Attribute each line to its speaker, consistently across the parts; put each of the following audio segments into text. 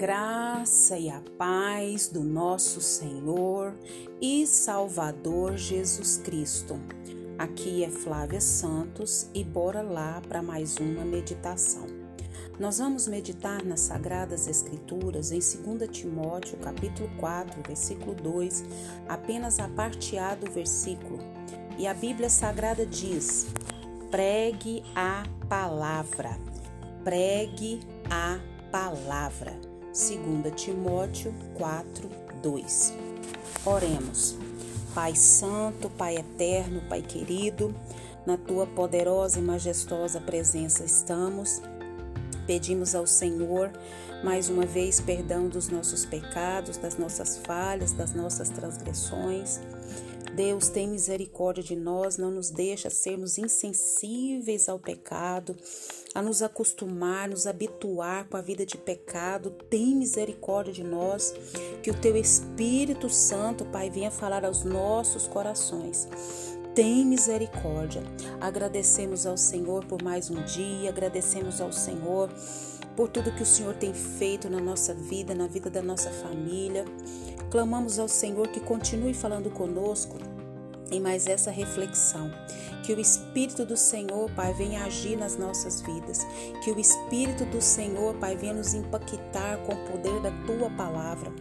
Speaker 1: graça e a paz do nosso Senhor e Salvador Jesus Cristo. Aqui é Flávia Santos e bora lá para mais uma meditação. Nós vamos meditar nas sagradas escrituras em 2 Timóteo, capítulo 4, versículo 2, apenas a parte A do versículo. E a Bíblia Sagrada diz: Pregue a palavra. Pregue a palavra. 2 Timóteo 4, 2. Oremos. Pai Santo, Pai Eterno, Pai querido, na tua poderosa e majestosa presença estamos. Pedimos ao Senhor mais uma vez perdão dos nossos pecados, das nossas falhas, das nossas transgressões. Deus tem misericórdia de nós, não nos deixa sermos insensíveis ao pecado, a nos acostumar, nos habituar com a vida de pecado. Tem misericórdia de nós, que o teu Espírito Santo, Pai, venha falar aos nossos corações. Tem misericórdia. Agradecemos ao Senhor por mais um dia, agradecemos ao Senhor por tudo que o Senhor tem feito na nossa vida, na vida da nossa família. Clamamos ao Senhor que continue falando conosco em mais essa reflexão. Que o Espírito do Senhor, Pai, venha agir nas nossas vidas. Que o Espírito do Senhor, Pai, venha nos impactar com o poder da tua palavra.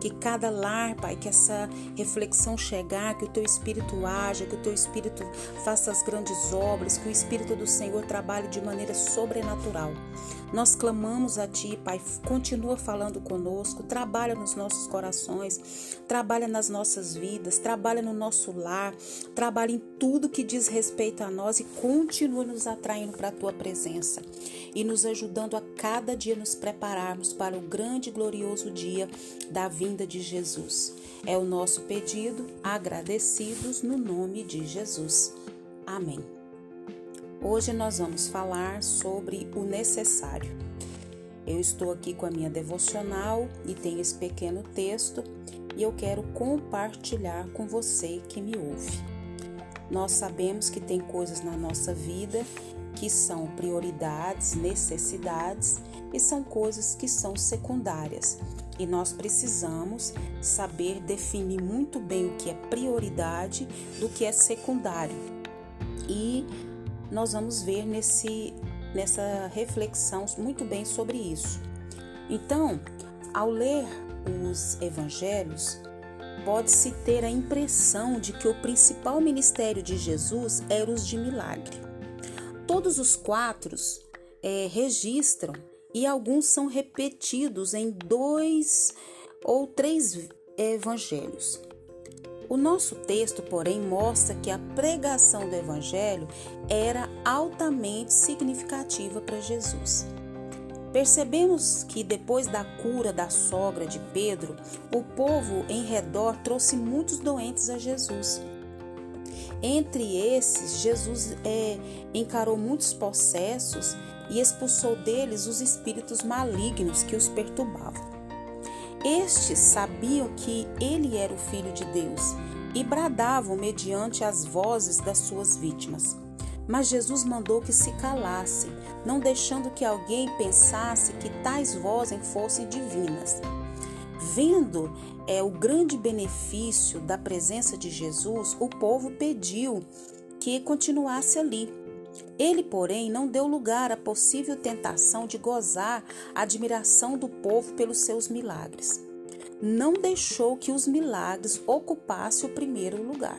Speaker 1: Que cada lar, Pai, que essa reflexão chegar, que o teu Espírito haja, que o teu Espírito faça as grandes obras, que o Espírito do Senhor trabalhe de maneira sobrenatural. Nós clamamos a Ti, Pai, continua falando conosco, trabalha nos nossos corações, trabalha nas nossas vidas, trabalha no nosso lar, trabalha em tudo que diz respeito a nós e continua nos atraindo para a Tua presença e nos ajudando a cada dia nos prepararmos para o grande e glorioso dia da vinda de Jesus. É o nosso pedido, agradecidos no nome de Jesus. Amém. Hoje nós vamos falar sobre o necessário. Eu estou aqui com a minha devocional e tenho esse pequeno texto e eu quero compartilhar com você que me ouve. Nós sabemos que tem coisas na nossa vida que são prioridades, necessidades e são coisas que são secundárias. E nós precisamos saber definir muito bem o que é prioridade do que é secundário. E nós vamos ver nesse, nessa reflexão muito bem sobre isso. Então, ao ler os evangelhos, pode-se ter a impressão de que o principal ministério de Jesus era os de milagre. Todos os quatro é, registram e alguns são repetidos em dois ou três evangelhos. O nosso texto, porém, mostra que a pregação do Evangelho era altamente significativa para Jesus. Percebemos que depois da cura da sogra de Pedro, o povo em redor trouxe muitos doentes a Jesus. Entre esses, Jesus é, encarou muitos processos e expulsou deles os espíritos malignos que os perturbavam. Estes sabiam que ele era o Filho de Deus e bradavam mediante as vozes das suas vítimas. Mas Jesus mandou que se calassem, não deixando que alguém pensasse que tais vozes fossem divinas. Vendo é, o grande benefício da presença de Jesus, o povo pediu que continuasse ali. Ele, porém, não deu lugar à possível tentação de gozar a admiração do povo pelos seus milagres. Não deixou que os milagres ocupassem o primeiro lugar.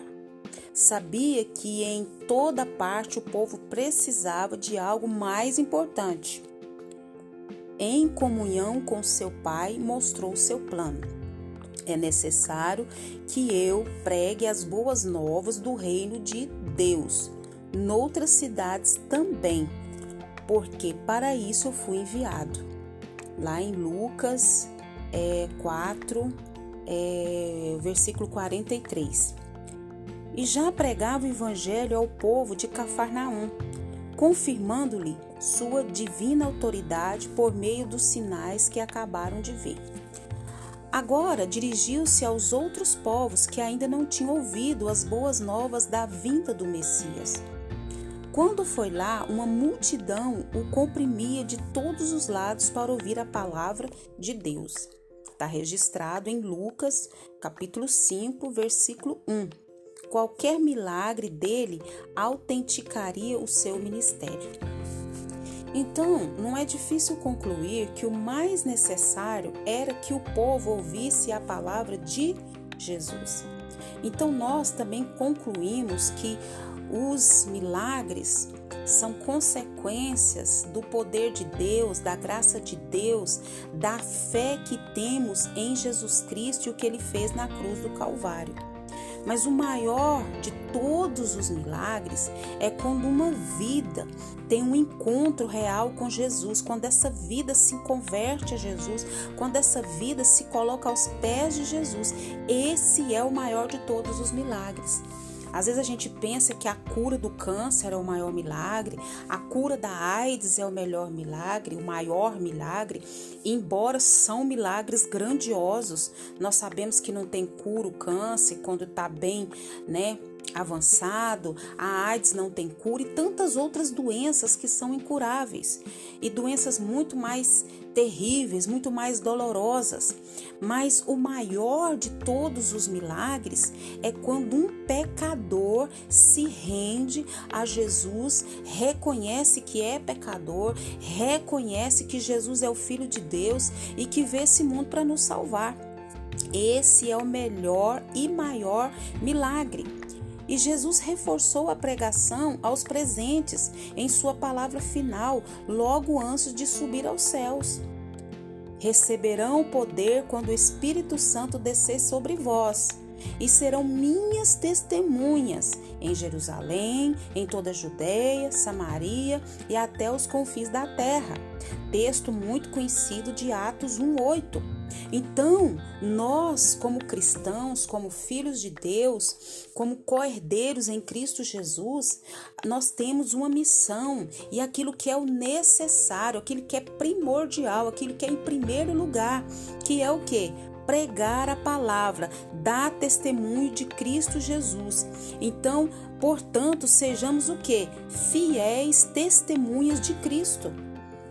Speaker 1: Sabia que em toda parte o povo precisava de algo mais importante. Em comunhão com seu Pai, mostrou seu plano. É necessário que eu pregue as boas novas do reino de Deus noutras cidades também, porque para isso eu fui enviado. Lá em Lucas é, 4, é, versículo 43. E já pregava o evangelho ao povo de Cafarnaum, confirmando-lhe sua divina autoridade por meio dos sinais que acabaram de ver. Agora dirigiu-se aos outros povos que ainda não tinham ouvido as boas novas da vinda do Messias. Quando foi lá, uma multidão o comprimia de todos os lados para ouvir a palavra de Deus. Está registrado em Lucas, capítulo 5, versículo 1. Qualquer milagre dele autenticaria o seu ministério. Então, não é difícil concluir que o mais necessário era que o povo ouvisse a palavra de Jesus. Então, nós também concluímos que os milagres são consequências do poder de Deus, da graça de Deus, da fé que temos em Jesus Cristo e o que ele fez na cruz do Calvário. Mas o maior de todos os milagres é quando uma vida tem um encontro real com Jesus, quando essa vida se converte a Jesus, quando essa vida se coloca aos pés de Jesus. Esse é o maior de todos os milagres. Às vezes a gente pensa que a cura do câncer é o maior milagre, a cura da AIDS é o melhor milagre, o maior milagre, embora são milagres grandiosos. Nós sabemos que não tem cura o câncer quando está bem, né? Avançado, a AIDS não tem cura e tantas outras doenças que são incuráveis e doenças muito mais terríveis, muito mais dolorosas. Mas o maior de todos os milagres é quando um pecador se rende a Jesus, reconhece que é pecador, reconhece que Jesus é o Filho de Deus e que veio esse mundo para nos salvar. Esse é o melhor e maior milagre. E Jesus reforçou a pregação aos presentes em sua palavra final, logo antes de subir aos céus. Receberão o poder quando o Espírito Santo descer sobre vós, e serão minhas testemunhas em Jerusalém, em toda a Judéia, Samaria e até os confins da terra. Texto muito conhecido de Atos 1:8. Então, nós, como cristãos, como filhos de Deus, como co-herdeiros em Cristo Jesus, nós temos uma missão e aquilo que é o necessário, aquilo que é primordial, aquilo que é em primeiro lugar, que é o que? Pregar a palavra, dar testemunho de Cristo Jesus. Então, portanto, sejamos o que? Fiéis testemunhas de Cristo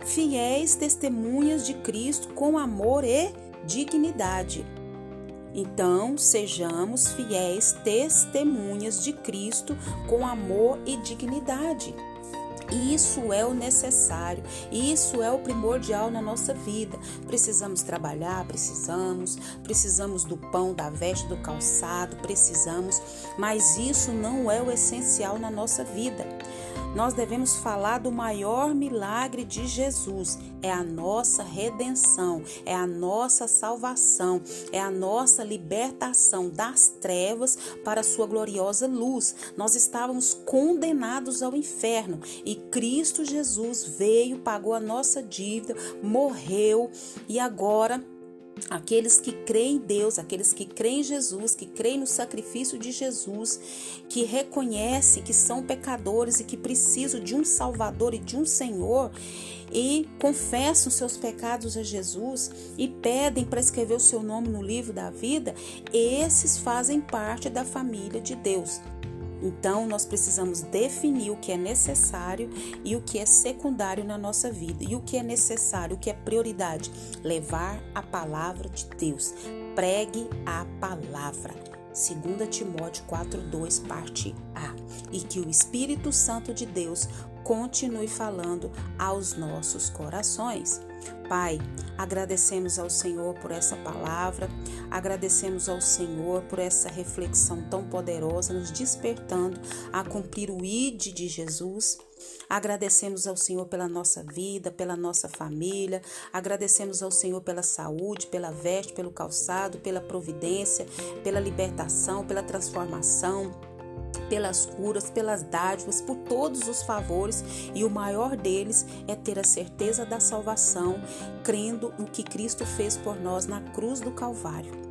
Speaker 1: fiéis testemunhas de Cristo com amor e dignidade. Então, sejamos fiéis testemunhas de Cristo com amor e dignidade. Isso é o necessário, isso é o primordial na nossa vida. Precisamos trabalhar, precisamos, precisamos do pão, da veste, do calçado, precisamos, mas isso não é o essencial na nossa vida nós devemos falar do maior milagre de Jesus. É a nossa redenção, é a nossa salvação, é a nossa libertação das trevas para a sua gloriosa luz. Nós estávamos condenados ao inferno e Cristo Jesus veio, pagou a nossa dívida, morreu e agora Aqueles que creem em Deus, aqueles que creem em Jesus, que creem no sacrifício de Jesus, que reconhecem que são pecadores e que precisam de um Salvador e de um Senhor, e confessam seus pecados a Jesus e pedem para escrever o seu nome no livro da vida, esses fazem parte da família de Deus. Então, nós precisamos definir o que é necessário e o que é secundário na nossa vida. E o que é necessário, o que é prioridade? Levar a palavra de Deus. Pregue a palavra. 2 Timóteo 4:2, parte A. E que o Espírito Santo de Deus continue falando aos nossos corações. Pai, agradecemos ao Senhor por essa palavra, agradecemos ao Senhor por essa reflexão tão poderosa, nos despertando a cumprir o ID de Jesus. Agradecemos ao Senhor pela nossa vida, pela nossa família, agradecemos ao Senhor pela saúde, pela veste, pelo calçado, pela providência, pela libertação, pela transformação pelas curas, pelas dádivas, por todos os favores, e o maior deles é ter a certeza da salvação, crendo no que Cristo fez por nós na cruz do Calvário.